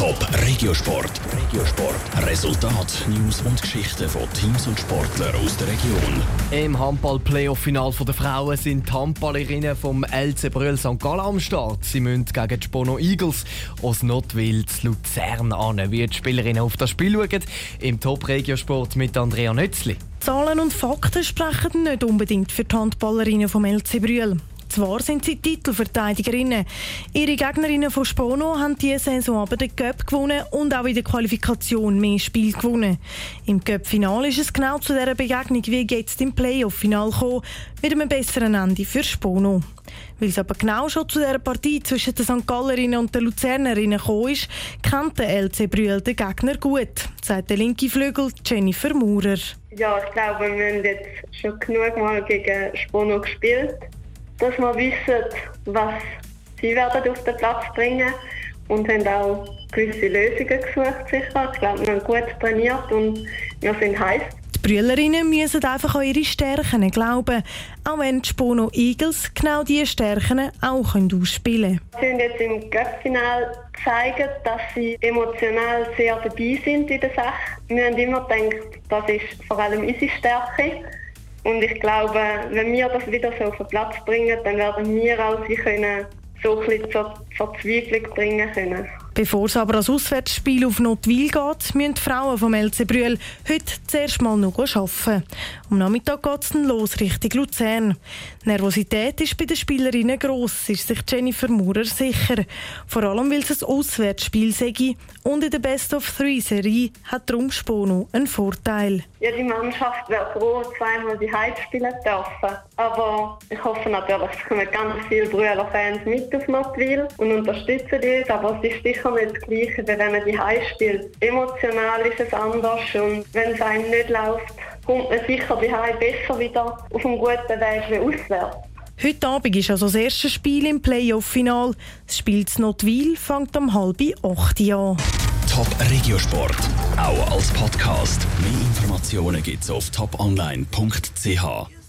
Top Regiosport. Regiosport. Resultat, News und Geschichten von Teams und Sportlern aus der Region. Im Handball-Playoff-Final der Frauen sind die Handballerinnen vom LC Brühl St. Gallen am Start. Sie müssen gegen die Spono Eagles aus Notwil zu Luzern an. Wie die Spielerinnen auf das Spiel schauen, im Top Regiosport mit Andrea Nötzli. Zahlen und Fakten sprechen nicht unbedingt für die Handballerinnen vom LC Brühl. Zwar sind sie Titelverteidigerinnen. Ihre Gegnerinnen von Spono haben diese Saison aber den Cup gewonnen und auch in der Qualifikation mehr Spiel gewonnen. Im Cup-Final ist es genau zu dieser Begegnung wie jetzt im Playoff-Final gekommen, mit einem besseren Ende für Spono. Weil es aber genau schon zu dieser Partie zwischen den St. Gallerinnen und den Luzernerinnen gekommen ist, kennt der LC Brühl den Gegner gut, sagt der linke Flügel Jennifer Maurer. Ja, ich glaube, wir haben jetzt schon genug Mal gegen Spono gespielt dass wir wissen, was sie werden auf den Platz bringen und haben auch gewisse Lösungen gesucht. Sicher. Ich glaube, wir haben gut trainiert und wir sind heiß. Die Brüllerinnen müssen einfach an ihre Stärken glauben, auch wenn die Spono Eagles genau diese Stärken auch ausspielen können. Sie haben jetzt im Cup-Final zeigen, dass sie emotional sehr dabei sind in der Sache. Wir haben immer gedacht, das ist vor allem unsere Stärke. Und ich glaube, wenn wir das wieder so auf den Platz bringen, dann werden wir auch sie können so ein bisschen zur Verzweiflung bringen können. Bevor es aber als Auswärtsspiel auf Notwil geht, müssen die Frauen vom LC Brühl heute zuerst mal noch arbeiten. Am Nachmittag geht es dann los Richtung Luzern. Die Nervosität ist bei den Spielerinnen gross, ist sich Jennifer Maurer sicher. Vor allem, weil es ein Auswärtsspiel sei und in der Best-of-Three-Serie hat darum Spono einen Vorteil. Ja, die Mannschaft wäre froh, zweimal die Heim spielen dürfen. Aber ich hoffe natürlich, es kommen ganz viele Brüller-Fans mit auf Notwil und unterstützen uns. Aber es ist sicher nicht das Gleiche, wie wenn man die Heim spielt. Emotional ist es anders und wenn es einem nicht läuft, kommt man sicher die Heim besser wieder auf einem guten Weg wie auswärts. Heute Abend ist also das erste Spiel im Playoff-Final. Das Spiel zu Notwil fängt um halb acht an. Top Regiosport, auch als Podcast. Mehr Informationen gibt's auf toponline.ch.